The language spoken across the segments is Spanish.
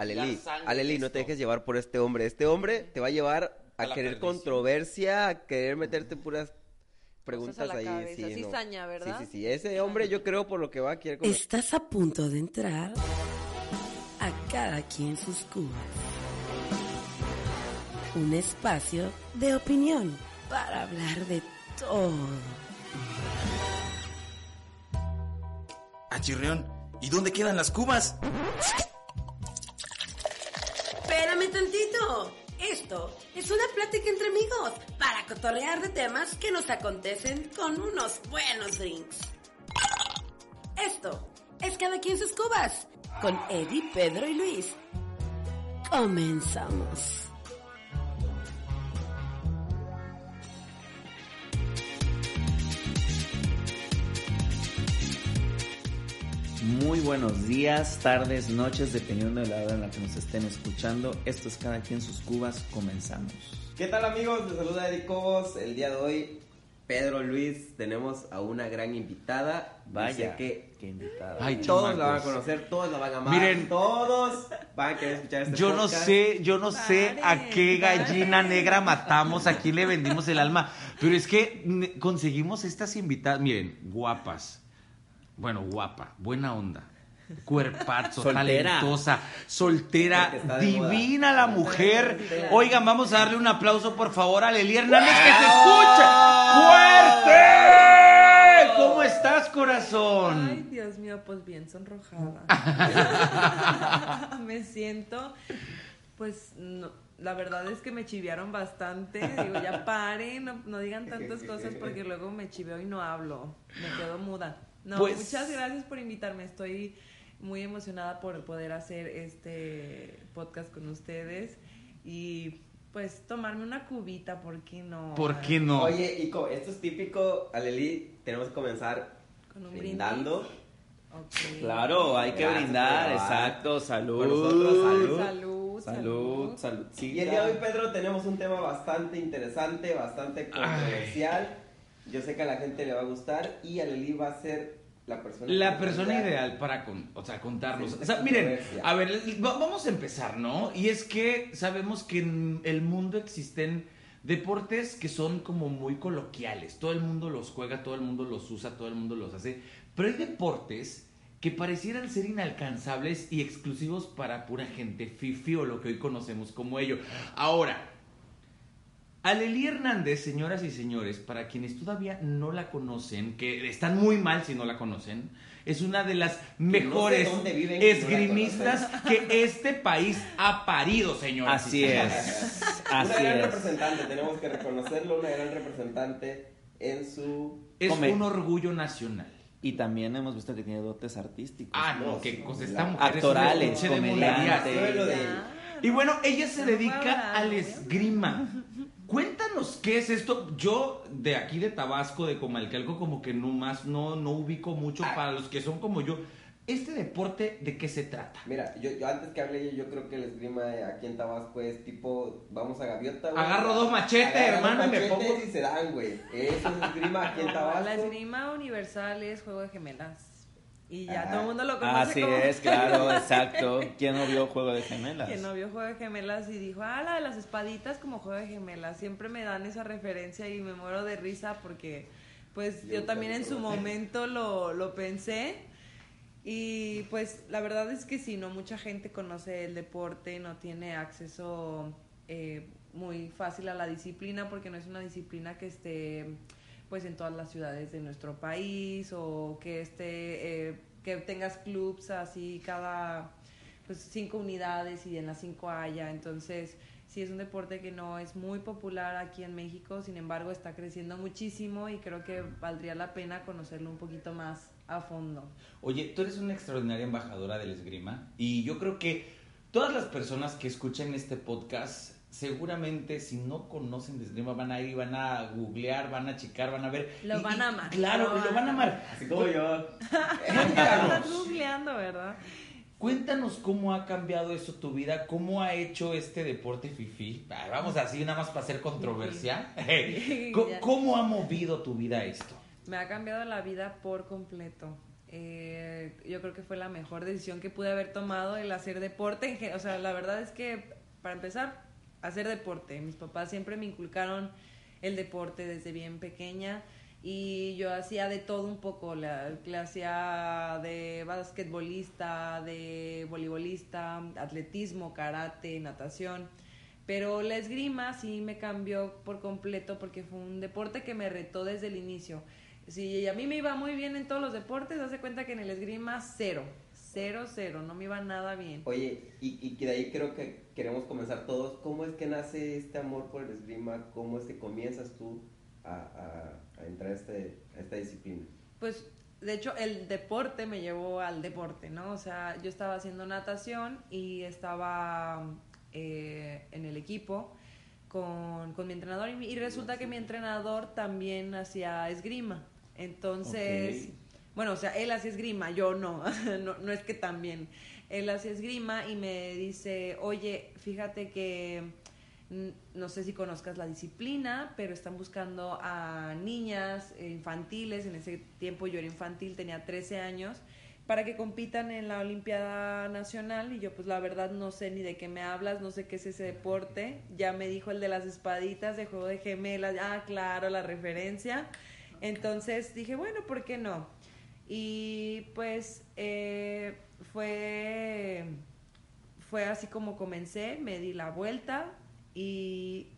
Aleli, Aleli, no te dejes llevar por este hombre. Este hombre te va a llevar a, querer controversia, a querer meterte puras preguntas a la ahí. cabeza. Sí, no. Cizaña, ¿verdad? Sí, sí, sí. Ese hombre yo creo por lo que va a querer... como- Estás a punto de entrar a cada quien sus cubas. Un espacio de opinión para hablar de todo. Ah, Chirrión, ¿y dónde quedan las cubas? Espérame tantito. Esto es una plática entre amigos para cotorrear de temas que nos acontecen con unos buenos drinks. Esto es Cada quien sus cubas con Eddie, Pedro y Luis. Comenzamos. Muy buenos días, tardes, noches, dependiendo de la hora en la que nos estén escuchando. Esto es Cada quien sus cubas, comenzamos. ¿Qué tal amigos? Les saluda Eric Cobos. El día de hoy, Pedro Luis, tenemos a una gran invitada. Vaya, que qué invitada. Ay, todos la van a conocer, todos la van a amar. Miren. todos van a querer escuchar este Yo no sé, yo no sé a qué gallina negra matamos, a quién le vendimos el alma, pero es que conseguimos estas invitadas, miren, guapas, bueno, guapa, buena onda, cuerpazo, Soltera. talentosa, soltera, divina la mujer. Oigan, vamos a darle un aplauso por favor a Leli Hernández que se escucha. ¡Fuerte! ¿Cómo estás, corazón? Ay, Dios mío, pues bien sonrojada. me siento, pues, no, la verdad es que me chivearon bastante. Digo, ya paren, no, no digan tantas cosas porque luego me chiveo y no hablo. Me quedo muda. No, Pues- muchas gracias por invitarme. Estoy muy emocionada por poder hacer este podcast con ustedes y pues tomarme una cubita, ¿por qué no? ¿Por qué no? Oye, Ico, esto es típico, Aleli, tenemos que comenzar Con un brindando. Ok. Claro, hay que Gracias brindar, exacto, salud. Por nosotros, salud. Salud, Salud, salud. Y el día de hoy, Pedro, tenemos un tema bastante interesante, bastante controversial. Yo sé que a la gente le va a gustar y Aleli va a ser la persona La persona ideal para con- o sea, contarnos. O sea, miren, a ver, vamos a empezar, ¿no? Y es que sabemos que en el mundo existen deportes que son como muy coloquiales. Todo el mundo los juega, todo el mundo los usa, todo el mundo los hace. Pero hay deportes que parecieran ser inalcanzables y exclusivos para pura gente fifi o lo que hoy conocemos como ello. Ahora, Aleli Hernández, señoras y señores, para quienes todavía no la conocen, que están muy mal si no la conocen, es una de las mejores dónde viven que no la esgrimistas que este país ha parido, señoras. y Así señores. es, Una así gran es. representante, tenemos que reconocerlo, una gran representante en su... Es Come. un orgullo nacional. Y también hemos visto que tiene dotes artísticos. Ah, no, no, qué sí, cosa. la- Esta mujer Actorales, es comediante. Y bueno, ella se No dedica al ¿no? esgrima. Cuéntanos qué es esto. Yo de aquí de Tabasco, de Comalcalco, como que no más no, no ubico mucho Ah. para los que son como yo. ¿Este deporte de qué se trata? Mira, yo, yo antes que hable yo, yo creo que el esgrima aquí en Tabasco es tipo, vamos a gaviota, güey. Agarro dos machetes, dos hermano, y me pongo- y se dan, güey. Eso es esgrima aquí en Tabasco. La esgrima universal es juego de gemelas. Y ya Ajá. todo el mundo lo conoce Así como... es, claro, exacto. ¿Quién no vio Juego de Gemelas? Que no vio juego de gemelas y dijo, ah, la de las espaditas como juego de gemelas. Siempre me dan esa referencia y me muero de risa porque, pues, yo, Yo también en su momento lo, lo pensé. Y pues la verdad es que sí, no mucha gente conoce el deporte, no tiene acceso eh, muy fácil a la disciplina porque no es una disciplina que esté pues en todas las ciudades de nuestro país o que esté eh, que tengas clubs así cada pues cinco unidades y en las cinco haya. Entonces sí es un deporte que no es muy popular aquí en México sin embargo está creciendo muchísimo y creo que valdría la pena conocerlo un poquito más a fondo. Oye, tú eres una extraordinaria embajadora del esgrima y yo creo que Todas las personas que escuchan este podcast, seguramente si no conocen de esgrima van a ir, van a googlear, van a checar, van a ver. Lo Y- van a amar. Claro, Lo lo van a amar. Así como yo. Estás Cuéntanos, googleando, ¿verdad? cuéntanos cómo ha cambiado eso tu vida, cómo ha hecho este deporte fifi. Vamos así, nada más para hacer controversia. ¿Cómo, ha movido tu vida esto? Me ha cambiado la vida por completo. Eh, yo creo que fue la mejor decisión que pude haber tomado el hacer deporte. O sea, la verdad es que, para empezar, hacer deporte. Mis papás siempre me inculcaron el deporte desde bien pequeña y yo hacía de todo un poco. La, hacía de basquetbolista, de voleibolista, atletismo, karate, natación. Pero la esgrima sí me cambió por completo porque fue un deporte que me retó desde el inicio. Si a mí me iba muy bien en todos los deportes, hace cuenta que en el esgrima cero, cero, cero, no me iba nada bien. Oye, y, y de ahí creo que queremos comenzar todos. ¿Cómo es que nace este amor por el esgrima? ¿Cómo es que comienzas tú a, a- a entrar a, este, a esta disciplina? Pues de hecho el deporte me llevó al deporte, ¿no? O sea, yo estaba haciendo natación y estaba eh, en el equipo con, con mi entrenador y, y resulta que mi entrenador también hacía esgrima. Entonces, Ok. Bueno, o sea, él hacía esgrima, yo no, no, no es que también. Él hacía esgrima y me dice, oye, fíjate que mm, no sé si conozcas la disciplina, pero están buscando a niñas infantiles, en ese tiempo yo era infantil, tenía 13 años, para que compitan en la Olimpiada Nacional y yo pues la verdad no sé ni de qué me hablas, no sé qué es ese deporte, ya me dijo el de las espaditas de juego de gemelas, ah claro, la referencia, entonces dije bueno, ¿por qué no? Y pues eh, fue, fue así como comencé, me di la vuelta y,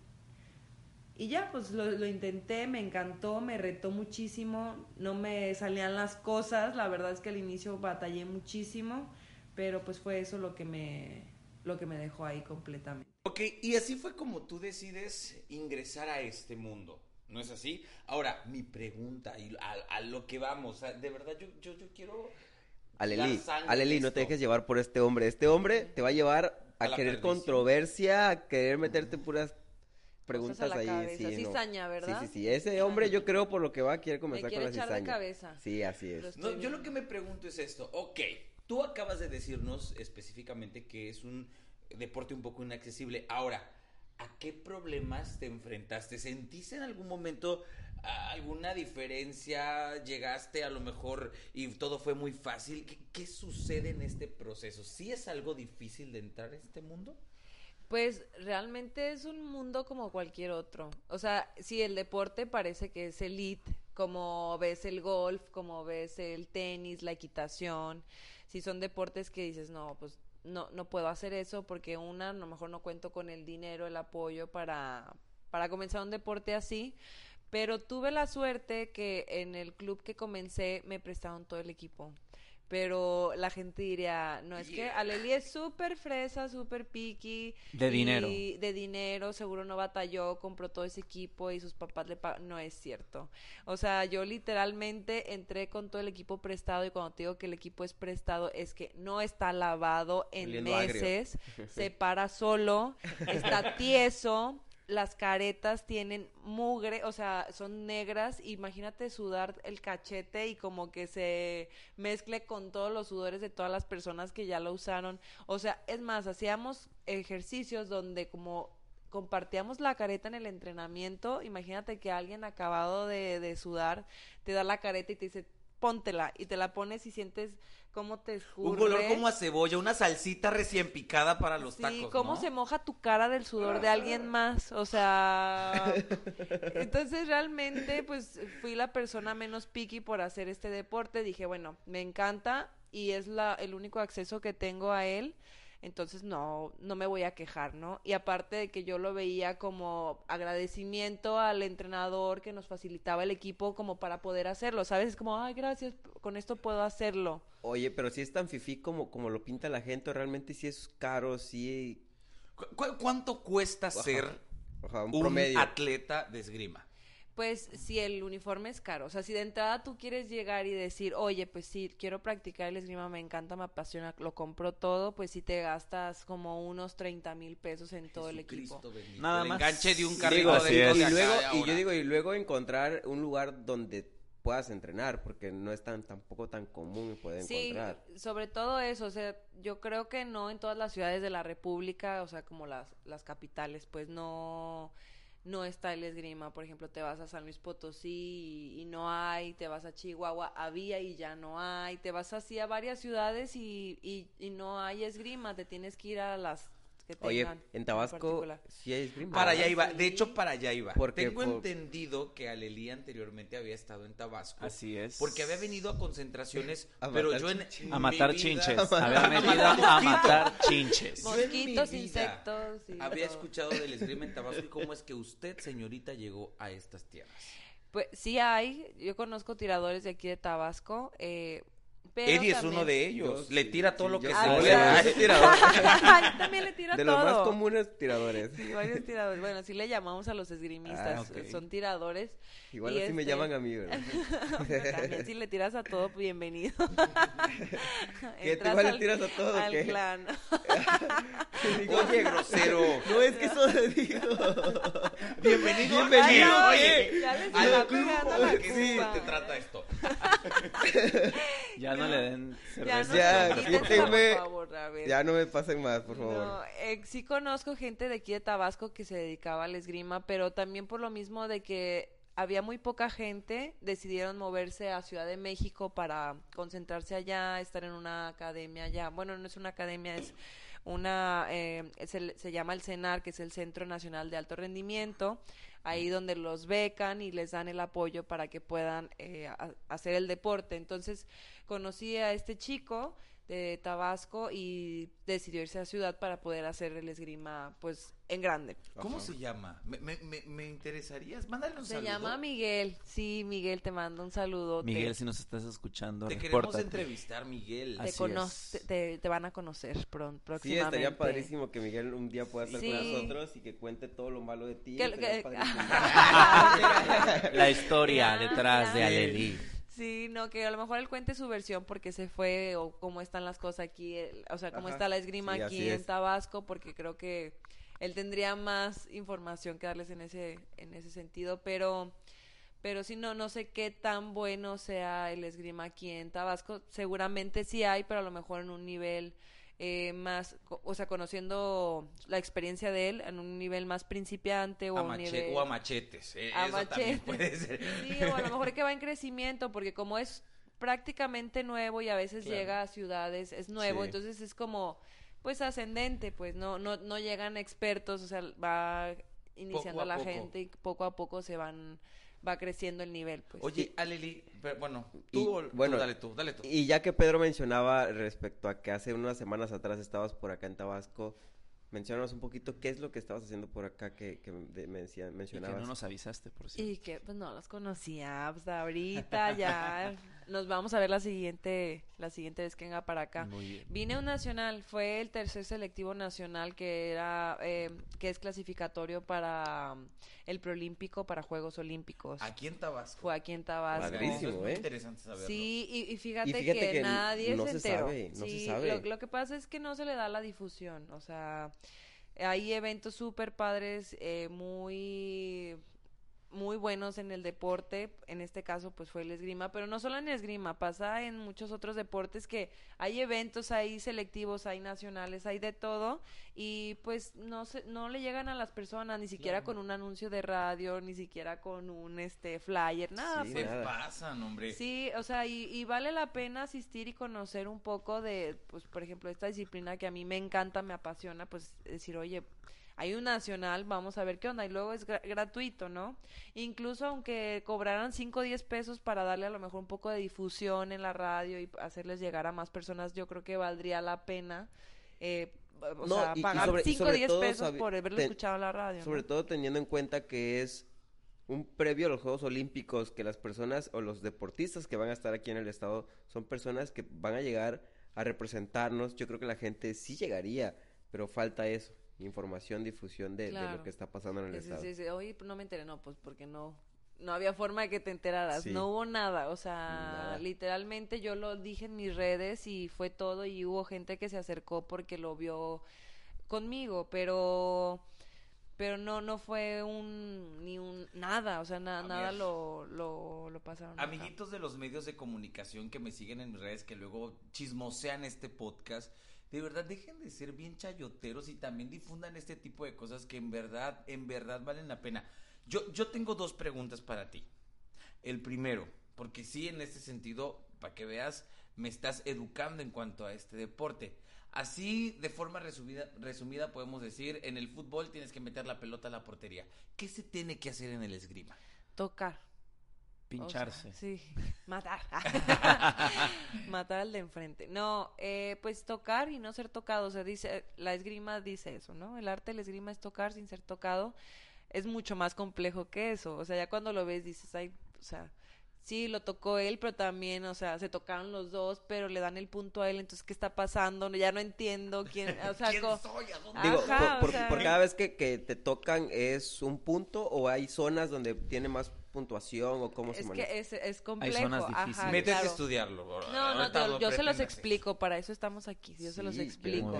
y ya, pues lo, lo intenté, me encantó, me retó muchísimo, no me salían las cosas, la verdad es que al inicio batallé muchísimo, pero pues fue eso lo que me, lo que me dejó ahí completamente. Ok, y así fue como tú decides ingresar a este mundo. ¿No es así? Ahora, mi pregunta, y a, a lo que vamos, sea, de verdad yo, yo, yo quiero... Aleli, Aleli, no te dejes llevar por este hombre. Este hombre te va a llevar a, A querer perdición. controversia, a querer meterte puras preguntas a la ahí. cabeza, sí, no. cizaña, ¿verdad? Sí, sí, sí. Ese hombre yo creo por lo que va a querer Me comenzar quiere con la echar de cizaña. cabeza. Sí, así es. No, yo lo que me pregunto es esto. Ok, tú acabas de decirnos específicamente que es un deporte un poco inaccesible. Ahora, ¿a qué problemas te enfrentaste? ¿Sentiste en algún momento ah, alguna diferencia? ¿Llegaste a lo mejor y todo fue muy fácil? ¿Qué, sucede en este proceso? ¿Sí es algo difícil de entrar a este mundo? Pues realmente es un mundo como cualquier otro. O sea, si el deporte parece que es elite, como ves el golf, como ves el tenis, la equitación, si son deportes que dices, no, pues no, no puedo hacer eso porque una, a lo mejor no cuento con el dinero, el apoyo para, para comenzar un deporte así. Pero tuve la suerte que en el club que comencé me prestaron todo el equipo. Pero la gente diría, no, es que Aleli es súper fresa, súper picky. De dinero. De dinero, seguro no batalló, compró todo ese equipo y sus papás le pagaron. No es cierto. O sea, yo literalmente entré con todo el equipo prestado y cuando te digo que el equipo es prestado es que no está lavado en Oliendo agrio. meses, se para solo, está tieso. Las caretas tienen mugre, o sea, son negras. Imagínate sudar el cachete y como que se mezcle con todos los sudores de todas las personas que ya lo usaron. O sea, es más, hacíamos ejercicios donde como compartíamos la careta en el entrenamiento, imagínate que alguien acabado de, de sudar te da la careta y te dice, póntela, y te la pones y sientes cómo te escurre. Un color como a cebolla, una salsita recién picada para los Sí, tacos. cómo ¿no? se moja tu cara del sudor de alguien más, o sea, entonces realmente pues fui la persona menos picky por hacer este deporte, dije, bueno, me encanta y es la el único acceso que tengo a él. Entonces no, no me voy a quejar, ¿no? Y aparte de que yo lo veía como agradecimiento al entrenador que nos facilitaba el equipo como para poder hacerlo, ¿sabes? Es como, ay, gracias, con esto puedo hacerlo. Oye, pero si es tan fifí como, como lo pinta la gente, realmente sí es caro, sí. ¿Cu- cu- ¿Cuánto cuesta Ajá. ser Ajá, un un atleta de esgrima? Pues si el uniforme es caro, o sea, si de entrada tú quieres llegar y decir, oye, pues sí, quiero practicar el esgrima, me encanta, me apasiona, lo compro todo, pues sí te gastas como unos 30 mil pesos en todo el equipo. Bendito. Nada el más. enganche de un Digo, carrito así de y luego, de y yo digo, y luego encontrar un lugar donde puedas entrenar, porque no es tan tampoco tan común poder Sí, encontrar. sobre todo eso, o sea, yo creo que no en todas las ciudades de la República, o sea, como las, las capitales, pues no, no está el esgrima. Por ejemplo, te vas a San Luis Potosí y, y no hay, te vas a Chihuahua, había y ya no hay, te vas así a varias ciudades y, y, y no hay esgrima, te tienes que ir a las que Oye, en Tabasco sí hay esgrima. Para allá iba, sí. de hecho para allá iba. Porque Tengo por- entendido que Alelí anteriormente había estado en Tabasco. Así es. Porque había venido a concentraciones, A pero yo en A matar vida- chinches. Había venido a matar chinches. En Mosquitos, insectos y Había todo. escuchado del esgrima en Tabasco y cómo es que usted, señorita, llegó a estas tierras. Pues sí hay, yo conozco tiradores de aquí de Tabasco, eh, pero Eddie es también- uno de ellos. Yo le sí, tira todo sí, lo que sí. se Ah, tirador. Yo también le tiro De todo. los más comunes tiradores. Sí, varios tiradores. Bueno, así le llamamos a los esgrimistas. Ah. Son tiradores. Igual Y así me este- llaman a mí, ¿verdad? Pero también si le tiras a todo, bienvenido. ¿Qué, Entras igual le tiras a todo, Al qué? clan. Oye, grosero. No, es que eso digo. Bienvenido. Bienvenido, Ay, no, Oye, ya les está club. pegando la ¿Qué culpa. se te trata esto? Ya no le den Ya, cerveza. no, Ya, no, quítenme. por favor, a ver. Ya no me pasen más, por favor. No, eh, sí conozco gente de aquí de Tabasco que se dedicaba al esgrima, pero también por lo mismo de que había muy poca gente, decidieron moverse a Ciudad de México para concentrarse allá, estar en una academia allá. Bueno, no es una academia, es una, eh, es el- se llama el CENAR, que es el Centro Nacional de Alto Rendimiento, ahí donde los becan y les dan el apoyo para que puedan eh, a- hacer el deporte. Entonces conocí a este chico de Tabasco y decidió irse a ciudad para poder hacer el esgrima pues en grande. ¿Cómo se llama? Me, me, me, me interesarías. Mándale un Se saludo. llama Miguel. Sí, Miguel, te mando un saludo. Miguel, si nos estás escuchando, Te queremos entrevistar, Miguel. te, te, te van a conocer pron- Sí, próximamente. estaría padrísimo que Miguel un día pueda estar Sí. con nosotros y que cuente todo lo malo de ti. Que- estaría que- padrísimo. La historia detrás de. Aleli. Sí, no, que a lo mejor él cuente su versión porque se fue o cómo están las cosas aquí, el- o sea, cómo Ajá. está la esgrima Sí, aquí en. Tabasco, porque creo que él tendría más información que darles en ese en ese sentido, pero pero sí no no sé qué tan bueno sea el esgrima aquí en Tabasco, seguramente sí hay, pero a lo mejor en un nivel eh, más, o sea, conociendo la experiencia de él en un nivel más principiante o A un mache- nivel o a machetes. eh, a eso también machetes. puede ser. Sí, o a lo mejor que va en crecimiento, porque como es prácticamente nuevo y a veces Claro. llega a ciudades, es nuevo, Sí. entonces es como, pues ascendente, pues no, no, no llegan expertos, o sea, va iniciando a la poco. gente y poco a poco se van, va creciendo el nivel, pues. Oye, Aleli, pero bueno, Y, tú, tú bueno, dale tú, dale tú. Y ya que Pedro mencionaba respecto a que hace unas semanas atrás estabas por acá en Tabasco, mencionanos un poquito qué es lo que estabas haciendo por acá que, que de- me decía- Y que mencionabas. no nos avisaste, por cierto. Y que pues no los conocía, pues ahorita ya nos vamos a ver la siguiente, la siguiente vez que venga para acá. Muy bien. Vine a un nacional, fue el tercer selectivo nacional que era, eh, que es clasificatorio para um, el preolímpico para Juegos Olímpicos. Aquí en Tabasco. Fue aquí en Tabasco. Es muy ¿eh? interesante saberlo. Sí, y, y fíjate, Y fíjate que, que nadie no se se enteró. sabe, no se Sí, sabe. Lo, lo que pasa es que no se le da la difusión, o sea, hay eventos súper padres, eh, muy muy buenos en el deporte, en este caso pues fue el esgrima, pero no solo en esgrima, pasa en muchos otros deportes que hay eventos, hay selectivos, hay nacionales, hay de todo y pues no se, no le llegan a las personas ni siquiera con un anuncio de radio, ni siquiera con un este flyer, nada, Sí, pues, ¿Qué nada. pasan, hombre? Sí, o sea, y, y vale la pena asistir y conocer un poco de, pues, por ejemplo, esta disciplina que a mí me encanta, me apasiona, pues, decir, oye, hay un nacional, vamos a ver qué onda, y luego es gra- gratuito, ¿no? Incluso aunque cobraran 5 o 10 pesos para darle a lo mejor un poco de difusión en la radio y hacerles llegar a más personas, yo creo que valdría la pena, eh, o No, sea, y- y pagar sobre- y 5 o sobre 10 todo pesos por haberlo ten- escuchado en la radio. Sobre ¿no? todo teniendo en cuenta que es un previo a los Juegos Olímpicos, que las personas o los deportistas que van a estar aquí en el estado son personas que van a llegar a representarnos. Yo creo que la gente sí llegaría, pero falta eso, información, difusión de, de lo que está pasando en el Sí, estado. sí, sí, Oye, pues no me enteré, no, pues porque no, no había forma de que te enteraras, Sí. no hubo nada, o sea, Nada. literalmente yo lo dije en mis redes y fue todo y hubo gente que se acercó porque lo vio conmigo, pero pero no no fue un ni un nada, o sea, na- nada lo, lo lo pasaron. acá. Amiguitos de los medios de comunicación que me siguen en mis redes, que luego chismosean este podcast, de verdad dejen de ser bien chayoteros y también difundan este tipo de cosas que en verdad, en verdad valen la pena. Yo, yo tengo dos preguntas para ti. El primero, porque sí, en este sentido, para que veas, me estás educando en cuanto a este deporte. Así, de forma resumida, resumida, podemos decir, en el fútbol tienes que meter la pelota a la portería. ¿Qué se tiene que hacer en el esgrima? Tocar. Pincharse. O sea, sí, matar. matar al de enfrente. No, eh, pues tocar y no ser tocado. O sea, dice, la esgrima dice eso, ¿no? El arte del esgrima es tocar sin ser tocado. Es mucho más complejo que eso. O sea, ya cuando lo ves dices, ay, o sea, sí, lo tocó él, pero también, o sea, se tocaron los dos, pero le dan el punto a él. Entonces, ¿qué está pasando? Ya no entiendo quién, o sea, ¿Quién soy? ¿A dónde Digo, Ajá, por, o por- sea- por cada vez que, que te tocan es un punto o hay zonas donde tiene más puntuación o cómo se es maneja. que es, es complejo. zonas Ajá, difíciles. Métete claro. a estudiarlo. No, no, yo, yo se los explico, para eso estamos aquí, yo se los Sí, explico.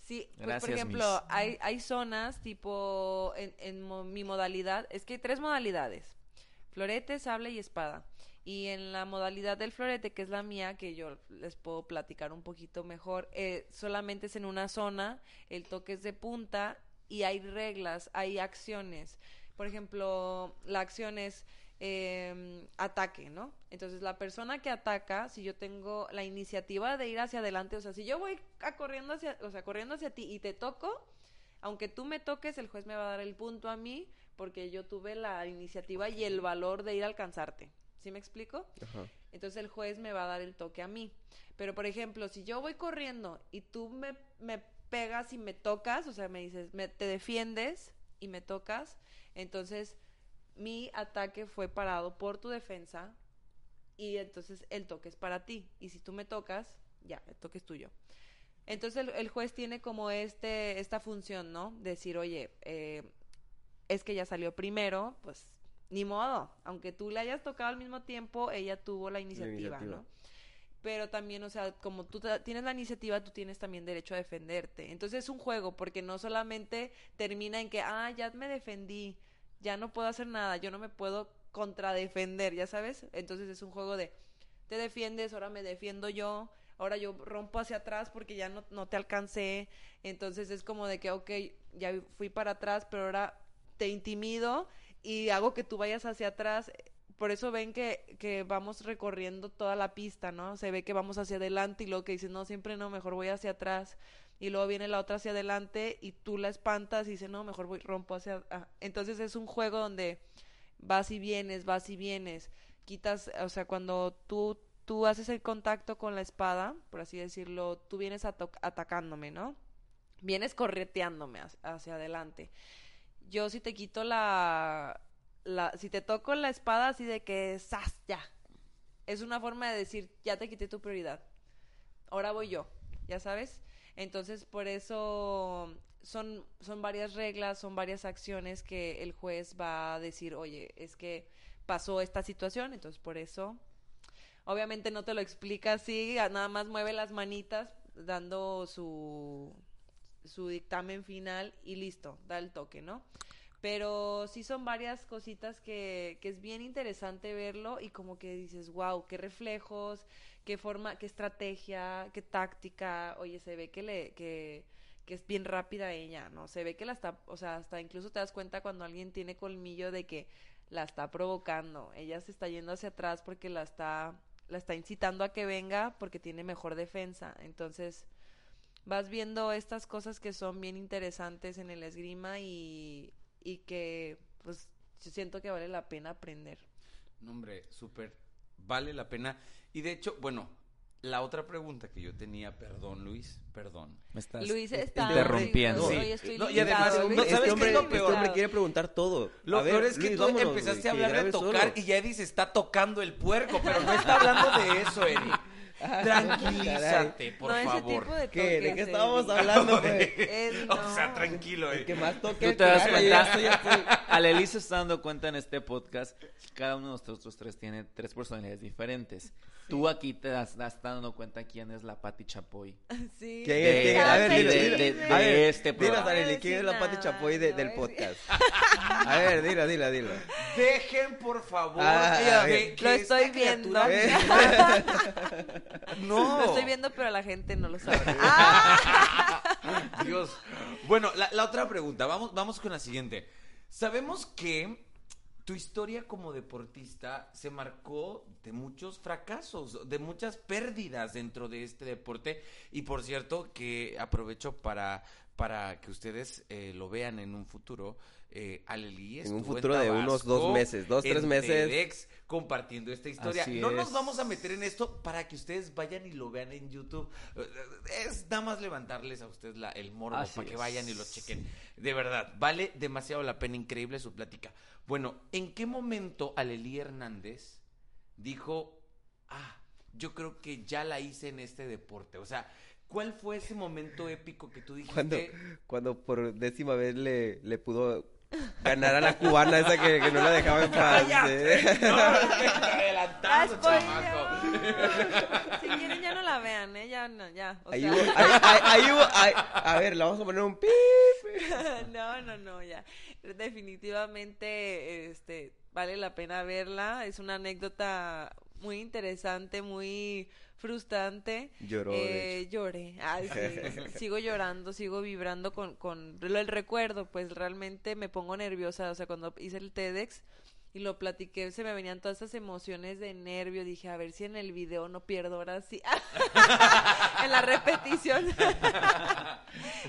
Sí, pues, por Gracias, ejemplo, Miss. hay, hay zonas tipo en, en mo- mi modalidad, es que hay tres modalidades, florete, sable y espada. Y en la modalidad del florete, que es la mía, que yo les puedo platicar un poquito mejor, eh, solamente es en una zona, el toque es de punta y hay reglas, hay acciones. Por ejemplo, la acción es eh, ataque, ¿no? Entonces la persona que ataca, si yo tengo la iniciativa de ir hacia adelante, o sea, si yo voy a corriendo hacia, o sea, corriendo hacia ti y te toco, aunque tú me toques, el juez me va a dar el punto a mí porque yo tuve la iniciativa y el valor de ir a alcanzarte. ¿Sí me explico? Ajá. Entonces el juez me va a dar el toque a mí. Pero, por ejemplo, si yo voy corriendo y tú me, me pegas y me tocas, o sea, me dices, me, te defiendes y me tocas, entonces mi ataque fue parado por tu defensa y entonces el toque es para ti. Y si tú me tocas, ya, el toque es tuyo. Entonces el, el juez tiene como este, esta función, ¿no? Decir, oye, eh, es que ella salió primero, pues ni modo. Aunque tú le hayas tocado al mismo tiempo, ella tuvo la iniciativa, iniciativa. ¿no? Pero también, o sea, como tú tienes la iniciativa, tú tienes también derecho a defenderte. Entonces es un juego, porque no solamente termina en que, ah, ya me defendí, ya no puedo hacer nada, yo no me puedo contradefender, ¿ya sabes? Entonces es un juego de, te defiendes, ahora me defiendo yo, ahora yo rompo hacia atrás porque ya no, no te alcancé. Entonces es como de que, ok, ya fui para atrás, pero ahora te intimido y hago que tú vayas hacia atrás. Por eso ven que, que vamos recorriendo toda la pista, ¿no? Se ve que vamos hacia adelante y luego que dices, no, siempre no, mejor voy hacia atrás. Y luego viene la otra hacia adelante y tú la espantas y dices, no, mejor voy, rompo hacia... ah. Entonces es un juego donde vas y vienes, vas y vienes. Quitas, o sea, cuando tú, tú haces el contacto con la espada, por así decirlo, tú vienes atacándome, ¿no? Vienes correteándome hacia, hacia adelante. Yo si te quito la, la... Si te toco la espada así de que, ¡zas! Ya. Es una forma de decir, ya te quité tu prioridad. Ahora voy yo, ¿ya sabes? Entonces, por eso son, son varias reglas, son varias acciones que el juez va a decir, oye, es que pasó esta situación, entonces por eso, obviamente no te lo explica así, nada más mueve las manitas dando su, su dictamen final y listo, da el toque, ¿no? Pero sí son varias cositas que, que es bien interesante verlo y como que dices, wow, qué reflejos, qué forma, qué estrategia, qué táctica. Oye, se ve que le, que, que es bien rápida ella, ¿no? Se ve que la está, o sea, hasta incluso te das cuenta cuando alguien tiene colmillo de que la está provocando. Ella se está yendo hacia atrás porque la está, la está incitando a que venga porque tiene mejor defensa. Entonces, vas viendo estas cosas que son bien interesantes en el esgrima y, y que pues yo siento que vale la pena aprender. No, hombre, súper. Vale la pena. Y de hecho, bueno, la otra pregunta que yo tenía, perdón, Luis, perdón. Me estás Luis está interrumpiendo. Sí. No, y además, no, Luis, ¿sabes este qué hombre, es lo este peor? hombre quiere preguntar todo. Lo A ver, peor es que Luis, tú vámonos, empezaste a hablar de tocar solo. y ya dice, está tocando el puerco, pero no está hablando de eso, Eri. Tranquilízate, por no, ese favor. tipo de ¿Qué? ¿De qué estábamos hablando, güey? O sea, tranquilo, El eh. que más toque, Tú te que das ya estoy- estoy- Aleli se está dando cuenta en este podcast, que cada uno de nosotros tres tiene tres personalidades diferentes. Tú aquí te das, das dando cuenta quién es la Pati Chapoy. Sí. ¿Quién De- es? ¿Quién es? A ver, de- dilo, de- dilo. de- de A ver, este programa. Voy ¿quién es la Pati Chapoy de- del podcast? A ver, dilo, dilo, dilo. Dejen, por favor, Ah, que- Lo estoy viendo. criatura- No. Lo estoy viendo, pero la gente no lo sabe. Dios. Bueno, la, la otra pregunta, vamos, vamos con la siguiente. Sabemos que tu historia como deportista se marcó de muchos fracasos, de muchas pérdidas dentro de este deporte. Y por cierto, que aprovecho para, para que ustedes eh, lo vean en un futuro. Eh, Aleli En un futuro de unos dos meses, dos, tres meses. TEDx, compartiendo esta historia. Así no nos vamos a meter en esto para que ustedes vayan y lo vean en YouTube. Es nada más levantarles a ustedes la- el morbo Así para que vayan y lo chequen. De verdad, vale demasiado la pena, increíble su plática. Bueno, ¿en qué momento Aleli Hernández dijo, ah, yo creo que ya la hice en este deporte? O sea, ¿cuál fue ese momento épico que tú dijiste? Cuando, cuando por décima vez le, le pudo ganar a la cubana esa que, que no la dejaba en paz. ¿eh? No, te adelantando, Ya chamaco. Si quieren, ya no la vean, ¿eh? Ya, no, ya. O Ahí sea, hubo, ahí, ahí- ahí hubo- ahí- a ver, le vamos a poner un pip. no, no, no, ya. Definitivamente, este, vale la pena verla. Es una anécdota muy interesante, muy frustrante. Lloró, Eh, lloré. Ay, sí. sigo llorando, sigo vibrando con, con lo- el recuerdo. Pues realmente me pongo nerviosa. O sea, cuando hice el TEDx y lo platiqué, se me venían todas esas emociones de nervio. Dije, a ver si en el video no pierdo ahora sí. en la repetición.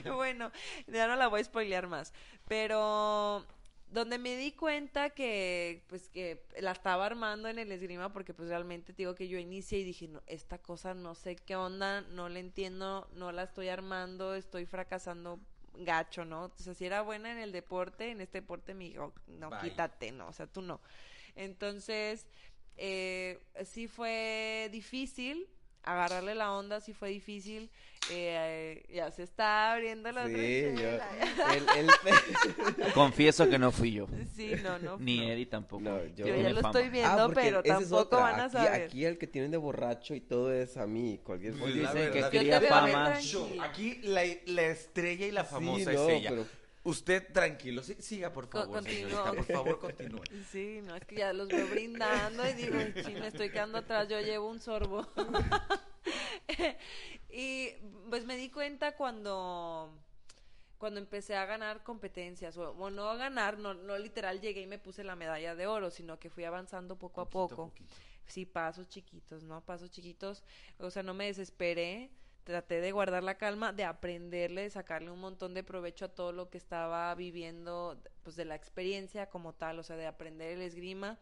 bueno, ya no la voy a spoilear más. Pero donde me di cuenta que pues que la estaba armando en el esgrima porque pues realmente te digo que yo inicié y dije no esta cosa no sé qué onda no la entiendo no la estoy armando estoy fracasando gacho no o sea si era buena en el deporte en este deporte me dijo no Bye. quítate no o sea tú no entonces eh, sí fue difícil agarrarle la onda sí fue difícil eh, ya se está abriendo la Sí, yo. chela. el- el- Confieso que no fui yo. Sí, no, no. Ni no. Eddie tampoco. No, yo- ya lo fama. estoy viendo, Ah, porque pero tampoco van a saber. Aquí el que tienen de borracho y todo es a mí. Cualquier Pues cosa. que quería fama. Aquí la, la estrella y la famosa Sí, no, es ella. pero- Usted tranquilo, sí, siga por favor, señorita, por favor continúe. Sí, no, es que ya los veo brindando y digo, me estoy quedando atrás, yo llevo un sorbo. y pues me di cuenta cuando cuando empecé a ganar competencias, o bueno, no a ganar, no, no literal llegué y me puse la medalla de oro, sino que fui avanzando poco a poco. poquito. Sí, pasos chiquitos, ¿no? Pasos chiquitos. O sea, no me desesperé. Traté de guardar la calma, de aprenderle, de sacarle un montón de provecho a todo lo que estaba viviendo, pues de la experiencia como tal, o sea, de aprender el esgrima.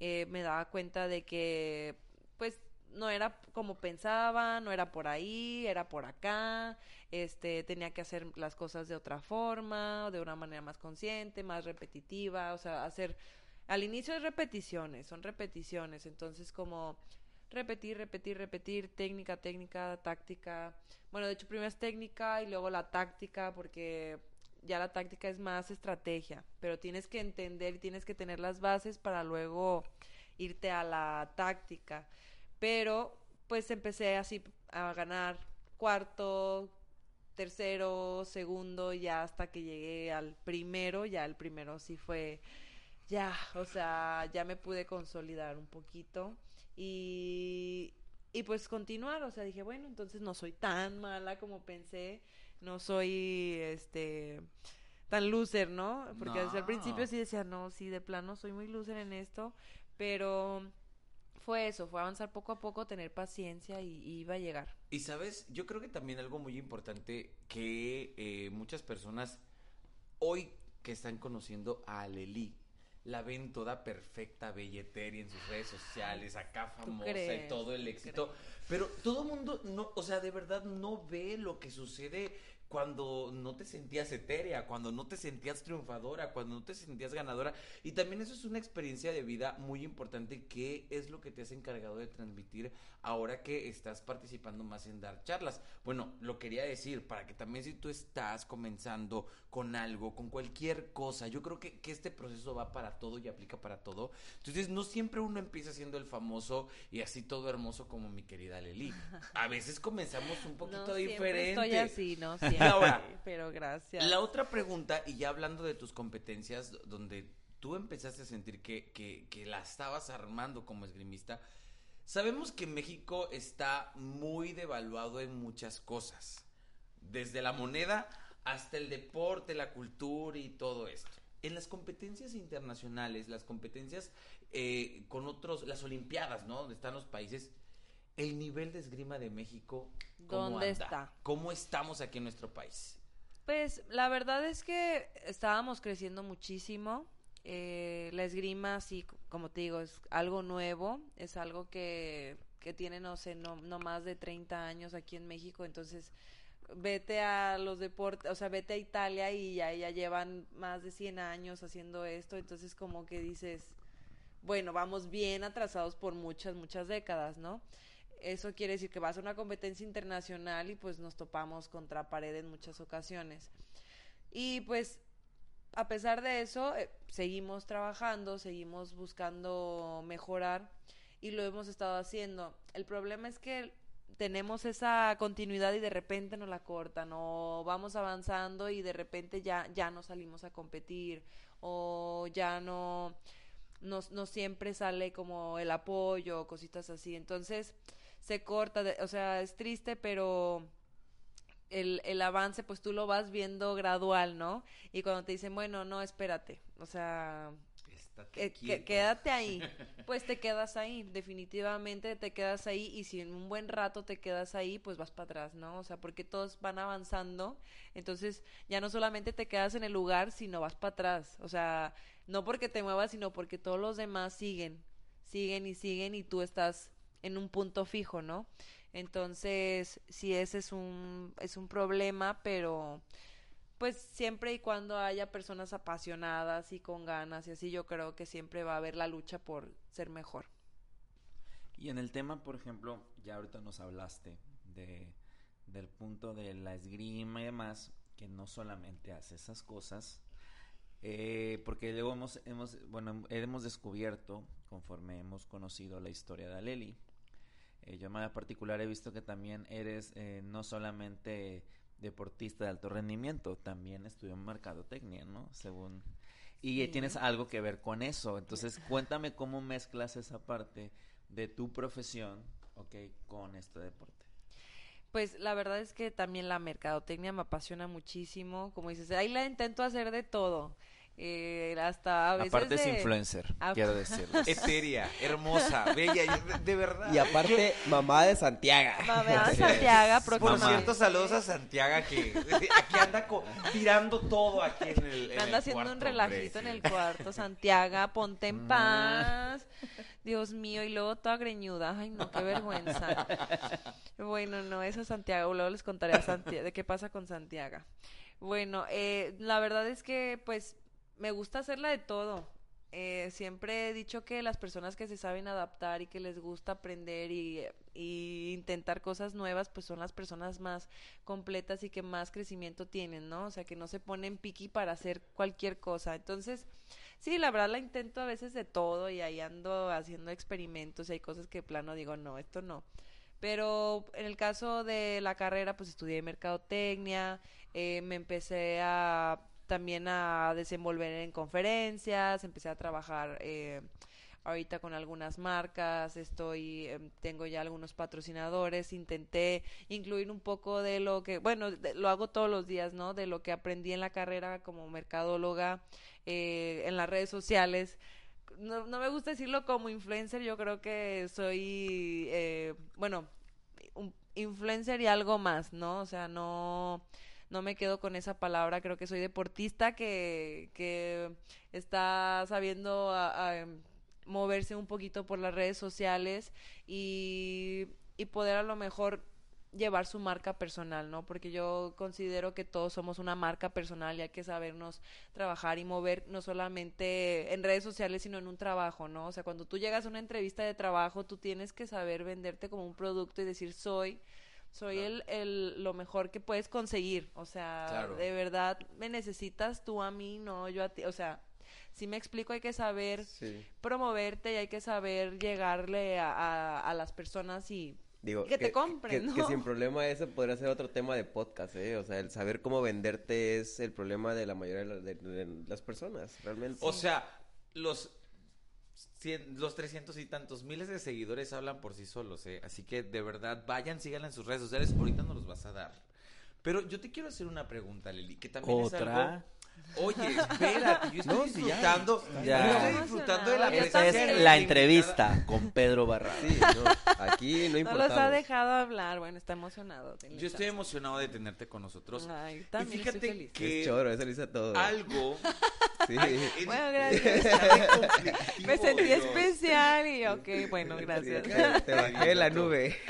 Eh, me daba cuenta de que, pues, no era como pensaba, no era por ahí, era por acá, este, tenía que hacer las cosas de otra forma, de una manera más consciente, más repetitiva, o sea, hacer, al inicio es repeticiones, son repeticiones, entonces como repetir, repetir, repetir, técnica, técnica, táctica, bueno, de hecho primero es técnica y luego la táctica, porque ya la táctica es más estrategia, pero tienes que entender y tienes que tener las bases para luego irte a la táctica. Pero pues empecé así a ganar cuarto, tercero, segundo, ya hasta que llegué al primero, ya el primero sí fue, ya, o sea, ya me pude consolidar un poquito y, y pues continuar, o sea, dije, bueno, entonces no soy tan mala como pensé, no soy, este, tan loser, ¿no? Porque desde No. principio sí decía, no, sí, de plano soy muy loser en esto, pero fue eso, fue avanzar poco a poco, tener paciencia y, y iba a llegar. Y sabes, yo creo que también algo muy importante que eh, muchas personas hoy que están conociendo a Aleli la ven toda perfecta, belleteria en sus redes sociales, acá famosa y todo el ¿Tú éxito. Pero todo el mundo no, o sea, de verdad no ve lo que sucede cuando no te sentías etérea, cuando no te sentías triunfadora, cuando no te sentías ganadora. Y también eso es una experiencia de vida muy importante que es lo que te has encargado de transmitir ahora que estás participando más en dar charlas. Bueno, lo quería decir para que también si tú estás comenzando con algo, con cualquier cosa, yo creo que, que este proceso va para todo y aplica para todo. Entonces, no siempre uno empieza siendo el famoso y así todo hermoso como mi querida Leli. A veces comenzamos un poquito no, diferente. Estoy así, no siempre. Ahora, pero gracias. La otra pregunta, y ya hablando de tus competencias, donde tú empezaste a sentir que, que, que la estabas armando como esgrimista, sabemos que México está muy devaluado en muchas cosas, desde la moneda hasta el deporte, la cultura y todo esto. En las competencias internacionales, las competencias eh, con otros, las Olimpiadas, ¿no? Donde están los países, el nivel de esgrima de México, ¿cómo ¿Dónde anda? está? ¿Cómo estamos aquí en nuestro país? Pues la verdad es que estábamos creciendo muchísimo. Eh, la esgrima, sí, como te digo, es algo nuevo, es algo que, que tiene, no sé, no, no más de 30 años aquí en México, entonces vete a los deportes, o sea, vete a Italia y ya, ya llevan más de 100 años haciendo esto, entonces como que dices, bueno, vamos bien atrasados por muchas, muchas décadas, ¿no? Eso quiere decir que vas a una competencia internacional y pues nos topamos contra pared en muchas ocasiones. Y pues a pesar de eso, eh, seguimos trabajando, seguimos buscando mejorar y lo hemos estado haciendo. El problema es que tenemos esa continuidad y de repente nos la cortan o vamos avanzando y de repente ya, ya no salimos a competir o ya no, no, no siempre sale como el apoyo o cositas así. Entonces se corta, de- o sea, es triste, pero el, el avance pues tú lo vas viendo gradual, ¿no? Y cuando te dicen, bueno, no, espérate, o sea, Estate que- quédate ahí, pues te quedas ahí, definitivamente te quedas ahí y si en un buen rato te quedas ahí, pues vas para atrás, ¿no? O sea, porque todos van avanzando, entonces ya no solamente te quedas en el lugar, sino vas para atrás, o sea, no porque te muevas, sino porque todos los demás siguen, siguen y siguen y tú estás en un punto fijo, ¿no? Entonces, sí, ese es un, es un problema, pero pues siempre y cuando haya personas apasionadas y con ganas y así, yo creo que siempre va a haber la lucha por ser mejor. Y en el tema, por ejemplo, ya ahorita nos hablaste de del punto de la esgrima y demás, que no solamente hace esas cosas, eh, porque luego hemos, hemos, bueno, hemos descubierto, conforme hemos conocido la historia de Aleli, eh, yo en manera particular he visto que también eres eh, no solamente deportista de alto rendimiento, también estudió mercadotecnia, ¿no? Según... Y Sí. tienes algo que ver con eso. Entonces, cuéntame cómo mezclas esa parte de tu profesión, ¿ok? Con este deporte. Pues la verdad es que también la mercadotecnia me apasiona muchísimo, como dices, ahí la intento hacer de todo, eh, hasta a veces Aparte es de- influencer, quiero decirlo. Etérea, hermosa, bella, de, verdad. Y aparte, mamá de Santiago. Mamá de Santiago, Por cierto, saludos a Santiago que aquí anda co- tirando todo aquí en el. en Me anda el haciendo cuarto, un relajito hombre, en el cuarto, Santiago, ponte en paz. Dios mío, y luego toda greñuda. Ay, no, qué vergüenza. Bueno, no, eso es Santiago. Luego les contaré a Santiago de qué pasa con Santiago. Bueno, eh, la verdad es que, pues, me gusta hacerla de todo. Eh, siempre he dicho que las personas que se saben adaptar y que les gusta aprender y, y intentar cosas nuevas, pues son las personas más completas y que más crecimiento tienen, ¿no? O sea, que no se ponen piqui para hacer cualquier cosa. Entonces, sí, la verdad la intento a veces de todo y ahí ando haciendo experimentos y hay cosas que de plano digo, no, esto no. Pero en el caso de la carrera, pues estudié mercadotecnia, eh, me empecé a también a desenvolver en conferencias, empecé a trabajar eh, ahorita con algunas marcas, estoy, em, tengo ya algunos patrocinadores, intenté incluir un poco de lo que, bueno, lo hago todos los días, ¿no? De lo que aprendí en la carrera como mercadóloga, eh, en las redes sociales. No, no me gusta decirlo como influencer, yo creo que soy, eh, bueno, influencer y algo más, ¿no? O sea, no, no me quedo con esa palabra, creo que soy deportista que, que está sabiendo a- em, moverse un poquito por las redes sociales y, y poder a lo mejor llevar su marca personal, ¿no? Porque yo considero que todos somos una marca personal y hay que sabernos trabajar y mover no solamente en redes sociales, sino en un trabajo, ¿no? O sea, cuando tú llegas a una entrevista de trabajo, tú tienes que saber venderte como un producto y decir, soy soy el, el, lo mejor que puedes conseguir. O sea, Claro. de verdad me necesitas tú a mí, no yo a ti. O sea, si me explico, hay que saber Sí. promoverte y hay que saber llegarle a, a, a las personas y Digo, Y que te compren, que, ¿no? que sin problema eso podría ser otro tema de podcast, ¿eh? O sea, el saber cómo venderte es el problema de la mayoría de, la- de- de las personas, realmente. O sea, los, cien- los 300 y tantos miles de seguidores hablan por sí solos, ¿eh? Así que de verdad, vayan, síganla en sus redes sociales. Ahorita no los vas a dar. Pero yo te quiero hacer una pregunta, Leli, que también es algo... Oye, espérate, yo estoy No, sí, ya. disfrutando, Ya. yo estoy disfrutando de la Esta es la entrevista con Pedro Barra. Sí, no, aquí no no importamos. los ha dejado hablar. Bueno, está emocionado. Yo estoy chance. emocionado de tenerte con nosotros. Ay, y también fíjate estoy feliz. que Es choro, eso lo todo. algo... Sí. Ay, Bueno, gracias. Me sentí Dios. especial y ok, bueno, gracias. te bajé de la nube.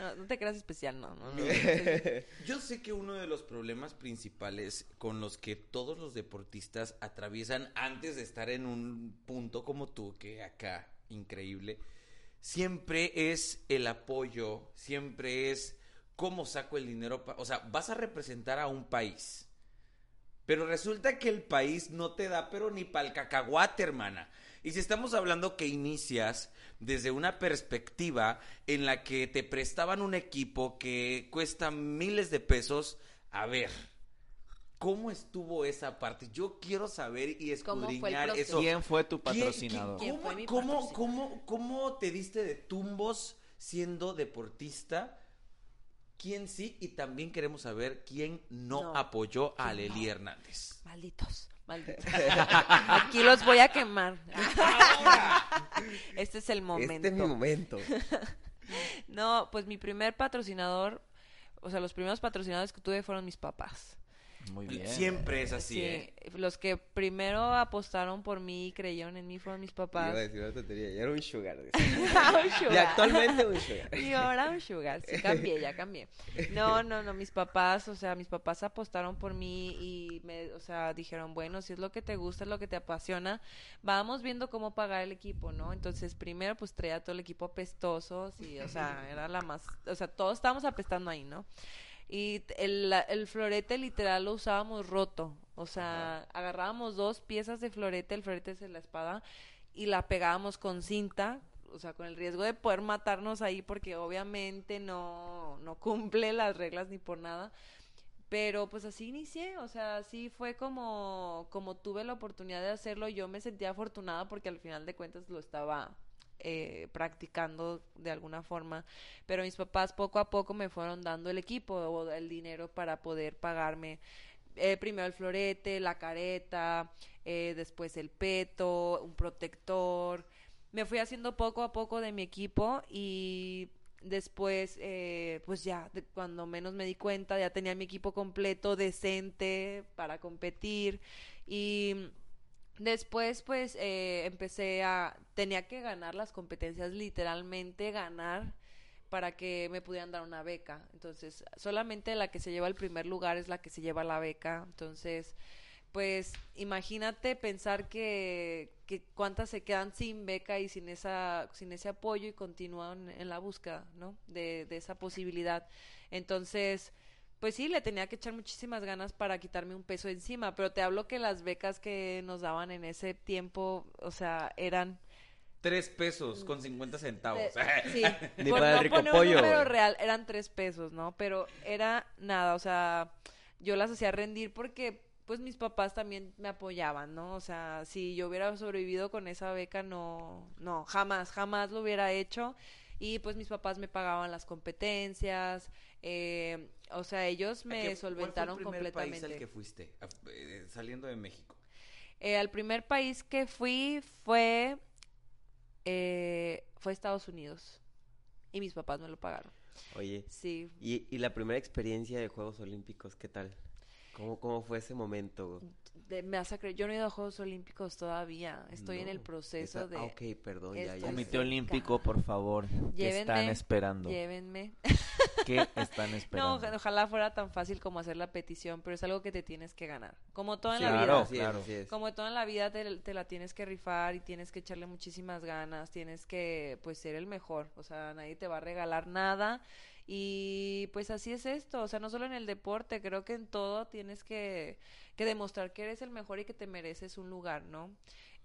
No, no te creas especial, no, no, no. Yo sé que uno de los problemas principales con los que todos los deportistas atraviesan antes de estar en un punto como tú, que acá, increíble, siempre es el apoyo, siempre es cómo saco el dinero. o sea, vas a representar a un país. Pero resulta que el país no te da, pero ni para el cacahuate, hermana. Y si estamos hablando que inicias desde una perspectiva en la que te prestaban un equipo que cuesta miles de pesos, a ver, ¿cómo estuvo esa parte? Yo quiero saber y ¿Cómo fue el escudriñar eso. ¿Quién fue tu ¿Quién- patrocinador? quién- ¿Quién fue mi ¿Cómo, cómo, patrocinador? cómo, cómo te diste de tumbos siendo deportista? ¿Quién sí? Y también queremos saber quién no, No. apoyó a ¿Quién Leli no? Hernández. Malditos, malditos. Aquí los voy a quemar. Este es el momento. Este es mi momento. No, pues mi primer patrocinador, o sea, los primeros patrocinadores que tuve fueron mis papás. Muy bien. Siempre es así, Sí, ¿eh? los que primero apostaron por mí y creyeron en mí fueron mis Iba papás. a decir una tontería. Ya era un sugar. decía. Un sugar. Y actualmente un sugar. Y ahora un sugar, sí, cambié, ya cambié. No, no, no, mis papás, o sea, mis papás apostaron por mí y me, o sea, dijeron, bueno, si es lo que te gusta, es lo que te apasiona, vamos viendo cómo pagar el equipo, ¿no? Entonces, primero, pues traía todo el equipo apestoso, sí, o sea, era la más, o sea, todos estábamos apestando ahí, ¿no? Y el, el florete literal lo usábamos roto, o sea, agarrábamos dos piezas de florete, el florete es la espada, y la pegábamos con cinta, o sea, con el riesgo de poder matarnos ahí porque obviamente no, no cumple las reglas ni por nada. Pero pues así inicié, o sea, así fue como, como tuve la oportunidad de hacerlo. Yo me sentía afortunada porque al final de cuentas lo estaba eh, practicando de alguna forma. Pero mis papás poco a poco me fueron dando el equipo o el dinero para poder pagarme eh, primero el florete, la careta, eh, después el peto, un protector. Me fui haciendo poco a poco de mi equipo y después, eh, pues ya, cuando menos me di cuenta, ya tenía mi equipo completo, decente para competir y después pues eh, empecé a, tenía que ganar las competencias, literalmente ganar para que me pudieran dar una beca. Entonces, solamente la que se lleva el primer lugar es la que se lleva la beca. Entonces, pues imagínate pensar que, que cuántas se quedan sin beca y sin esa sin ese apoyo y continúan en la búsqueda, ¿no? De, de esa posibilidad. Entonces, pues sí, le tenía que echar muchísimas ganas para quitarme un peso encima, pero te hablo que las becas que nos daban en ese tiempo, o sea, eran Tres pesos con 50 centavos. de- sí, Ni por para el no rico poner pollo, un número real, eran tres pesos, ¿no? Pero era nada, o sea, yo las hacía rendir porque pues mis papás también me apoyaban, ¿no? O sea, si yo hubiera sobrevivido con esa beca, no, no, jamás, jamás lo hubiera hecho. Y pues mis papás me pagaban las competencias, eh, o sea, ellos ¿A me qué- solventaron ¿Cuál fue el primer completamente. país al que fuiste eh, saliendo de México? Eh, al primer país que fui fue eh, fue Estados Unidos y mis papás me lo pagaron. Oye, Sí, ¿y, y la primera experiencia de Juegos Olímpicos, qué tal? ¿Cómo, cómo fue ese momento? De- me vas a creer, yo no he ido a Juegos Olímpicos todavía. Estoy en el No, proceso esa- de. Ah, ok, perdón, ya, ya. Comité cerca. Olímpico, por favor. ¿Qué están Llévenme, esperando? Llévenme. ¿Qué están No, esperando? oja- ojalá fuera tan fácil como hacer la petición, pero es algo que te tienes que ganar. Como todo en Sí, la claro, vida. claro. es. Como todo en la vida te, te la tienes que rifar y tienes que echarle muchísimas ganas, tienes que pues ser el mejor, o sea, nadie te va a regalar nada y pues así es esto, o sea, no solo en el deporte, creo que en todo tienes que, que demostrar que eres el mejor y que te mereces un lugar, ¿no?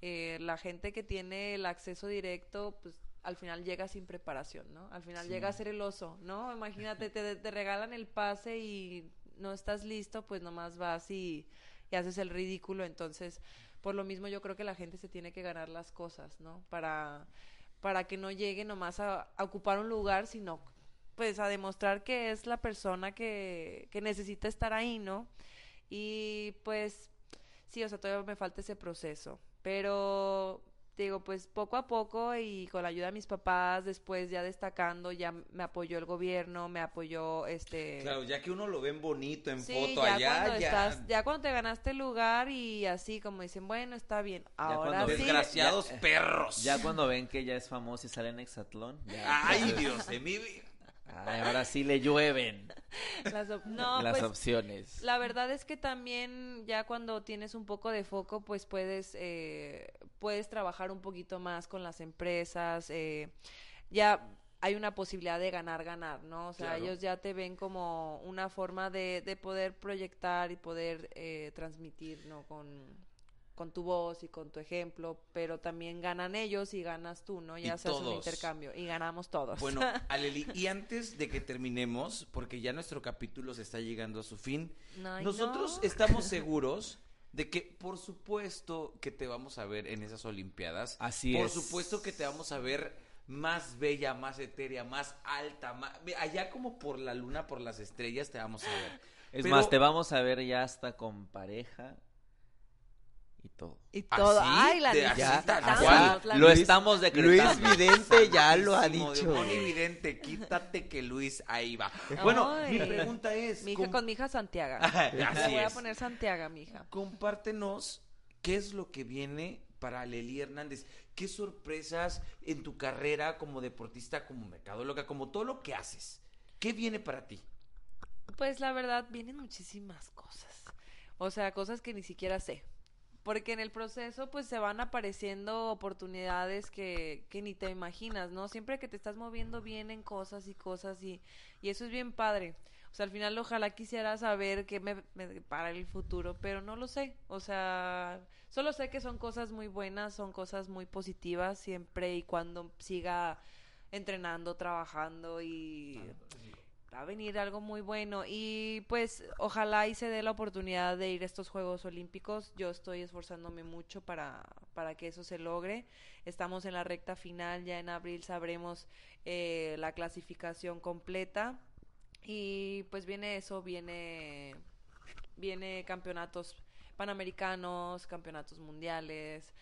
Eh, la gente que tiene el acceso directo, pues al final llega sin preparación, ¿no? Al final llega a ser el oso, ¿no? Imagínate, te, te regalan el pase y no estás listo, pues nomás vas y, y haces el ridículo, entonces por lo mismo yo creo que la gente se tiene que ganar las cosas, ¿no? Para, para que no llegue nomás a, a ocupar un lugar, sino pues a demostrar que es la persona que, que necesita estar ahí, ¿no? Y pues sí, o sea, todavía me falta ese proceso, pero digo, pues poco a poco y con la ayuda de mis papás, después ya destacando, ya me apoyó el gobierno, me apoyó este... Claro, ya que uno lo ven bonito en Sí, foto ya allá, cuando ya. estás, ya cuando te ganaste el lugar y así como dicen, bueno, está bien, ahora cuando sí. Desgraciados Ya- perros. Ya cuando ven que ya es famoso y sale en Exatlón. ya- Ay, Dios de mi vida. Ay, ahora sí le llueven Las op- no, las pues, opciones. la verdad es que también ya cuando tienes un poco de foco, pues puedes, eh, puedes trabajar un poquito más con las empresas, eh, ya hay una posibilidad de ganar, ganar, ¿no? O sea, Claro. ellos ya te ven como una forma de, de poder proyectar y poder eh, transmitir, ¿no? Con, con tu voz y con tu ejemplo, pero también ganan ellos y ganas tú, ¿no? Ya se hace un intercambio y ganamos todos. Bueno, Aleli, y antes de que terminemos, porque ya nuestro capítulo se está llegando a su fin, nosotros no. estamos seguros de que por supuesto que te vamos a ver en esas olimpiadas. Así por es. supuesto que te vamos a ver más bella, más etérea, más alta, más... allá como por la luna, por las estrellas te vamos a ver. Es Pero- más, te vamos a ver ya hasta con pareja y todo. Y todo, ¿Así? ay, la De- así la cual. Lo necesitamos. estamos Luis decretando. Vidente ya lo ha dicho. demonio vidente, quítate que Luis ahí va. Bueno, mi pregunta es... Mi hija, ¿con- con mi hija Santiago. Así Le voy a poner Santiago, mi hija. compártenos qué es lo que viene para Leli Hernández. ¿Qué sorpresas en tu carrera como deportista, como mercadóloga, como todo lo que haces? ¿Qué viene para ti? Pues la verdad, vienen muchísimas cosas. O sea, cosas que ni siquiera sé. Porque en el proceso, pues se van apareciendo oportunidades que, que ni te imaginas, ¿no? Siempre que te estás moviendo vienen cosas y cosas y, y eso es bien padre. O sea, al final ojalá quisiera saber qué me, me depara el futuro, pero no lo sé. O sea, solo sé que son cosas muy buenas, son cosas muy positivas siempre y cuando siga entrenando, trabajando y va a venir algo muy bueno y pues ojalá y se dé la oportunidad de ir a estos Juegos Olímpicos. Yo estoy esforzándome mucho para, para que eso se logre. Estamos en la recta final, ya en abril sabremos eh, la clasificación completa y pues viene eso, viene, viene campeonatos panamericanos, campeonatos mundiales.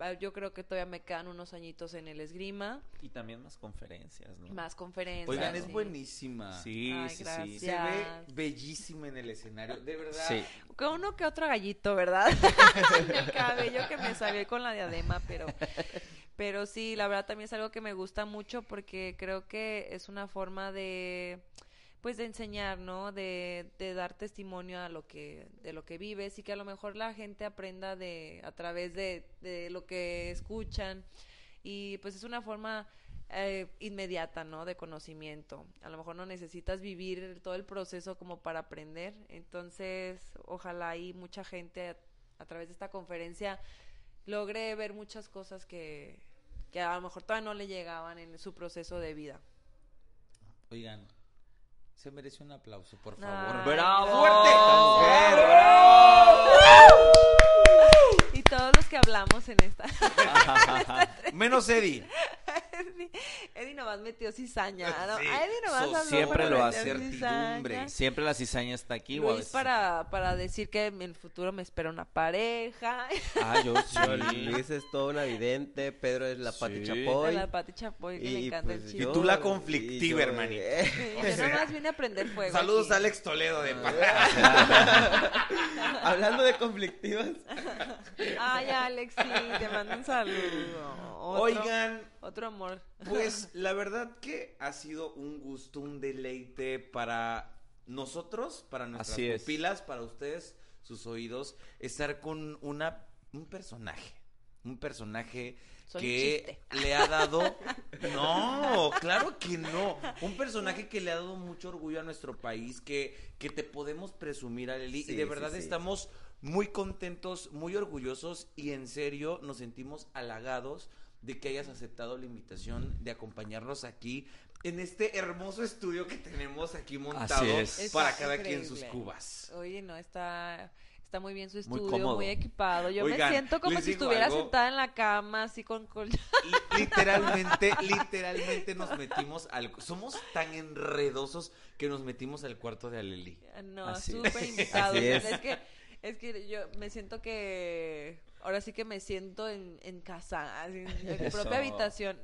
Va- Yo creo que todavía me quedan unos añitos en el esgrima, Y también más conferencias, ¿no? más conferencias. Oigan, es sí. buenísima. Sí, Ay, sí, sí. Se ve bellísima en el escenario. De verdad. Sí. Con uno que otro gallito, ¿verdad? en el cabello que me salió con la diadema, pero pero sí, la verdad también es algo que me gusta mucho porque creo que es una forma de pues de enseñar, ¿no? De, de dar testimonio a lo que de lo que vives y que a lo mejor la gente aprenda de a través de, de lo que escuchan y pues es una forma eh, inmediata, ¿no? De conocimiento. A lo mejor no necesitas vivir todo el proceso como para aprender. Entonces, ojalá y mucha gente a, a través de esta conferencia logre ver muchas cosas que, que a lo mejor todavía no le llegaban en su proceso de vida. Oigan, se merece un aplauso, por Ay, favor. ¡Bravo! ¡Fuerte! Y todos los que hablamos en esta. Menos Eddie. Eddie nomás metió cizaña. ¿no? Sí, di nomás so- siempre lo hace. Certidumbre. Siempre la cizaña está aquí. Luis veces- para, para decir que en el futuro me espera una pareja. Ah, yo sí. Luis es todo una vidente, Pedro es la Pati Sí. Chapoy. la Pati Chapoy, que le y, encanta el pues, chisme. Y tú la yo- conflictiva, y yo- hermanito. Yo nomás vine a aprender fuego. Saludos aquí. a Alex Toledo de Hablando de conflictivas. Ay, Alex, sí, te mando un saludo. Otro, Oigan, Otro amor. pues la verdad que ha sido un gusto, un deleite para nosotros, para nuestras Así es. pupilas, para ustedes, sus oídos, estar con una un personaje, un personaje Soy que le ha dado no, claro que no, un personaje que le ha dado mucho orgullo a nuestro país, que que te podemos presumir a Leli Sí, y de sí, verdad sí. estamos muy contentos, muy orgullosos y en serio nos sentimos halagados de que hayas aceptado la invitación de acompañarnos aquí en este hermoso estudio que tenemos aquí montado es. Para cada quien sus cubas. Oye, no, está, está muy bien su estudio, muy, equipado. Yo Oigan, me siento como si estuviera algo. sentada en la cama, así con col... Literalmente, literalmente nos metimos al... Somos tan enredosos que nos metimos al cuarto de Aleli. No, súper invitados. Así es. Es que, es que yo me siento que... Ahora sí que me siento en, en casa, en mi propia habitación.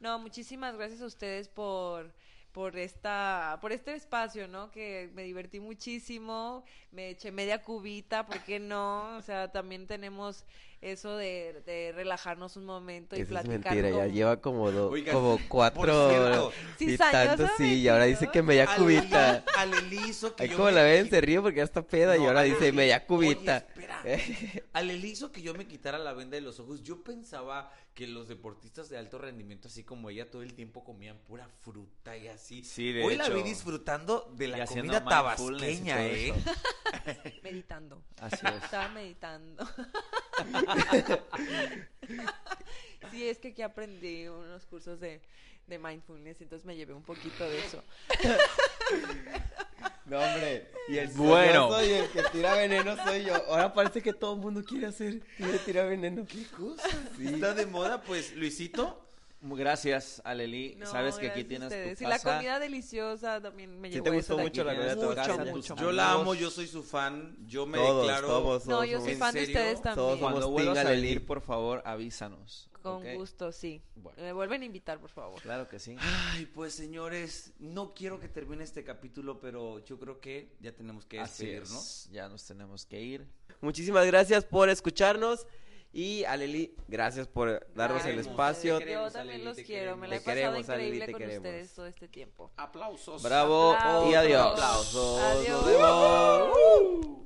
No, muchísimas gracias a ustedes por por esta por este espacio, ¿no? Que me divertí muchísimo, me eché media cubita, ¿por qué no? O sea, también tenemos eso de, de relajarnos un momento y Eso es platicar. mentira, ya lleva como, do- como por cuatro cierto, y cizañosa tanto, sí, y ahora dice que media cubita. Aleli hizo que Ahí yo como me la ven, se ríe porque ya está peda y ahora dice media oye, cubita. espera. Aleli hizo que yo me quitara la venda de los ojos. Yo pensaba que los deportistas de alto rendimiento, así como ella, todo el tiempo comían pura fruta y así. Sí, de Hoy la vi disfrutando de la comida tabasqueña, ¿eh? meditando. Así es. Estaba meditando. sí, es que aquí aprendí unos cursos de, de mindfulness, entonces me llevé un poquito de eso. No, hombre. Y el Bueno. soy el que tira veneno soy yo. Ahora parece que todo el mundo quiere hacer quiere tirar veneno. ¿Qué cosa? Sí. Está de moda, pues, Luisito. Gracias, Aleli. No, Sabes que aquí tienes tu Y la casa. comida deliciosa también me Sí llevó te gustó de mucho aquí. la comida Mucho, mucho. Yo la amo, yo soy su fan. Yo me Todos, declaro. todos, No, todos yo soy ¿En fan de serio? ustedes también. Todos Cuando somos vuelvas a Aleli. venir, por favor, avísanos. Con ¿ok? gusto, sí. Bueno. Me vuelven a invitar, por favor. Claro que sí. Ay, pues señores, no quiero que termine este capítulo, pero yo creo que ya tenemos que Así despedirnos. es. Ya nos tenemos que ir. Muchísimas gracias por escucharnos. Y Aleli, gracias por darnos el espacio. Te queremos, Yo también Aleli, los te quiero. Me la he Te pasado queremos, Aleli, increíble te con queremos. ustedes todo este tiempo. Aplausos. Bravo y Aplausos. adiós. Adiós. Nos vemos.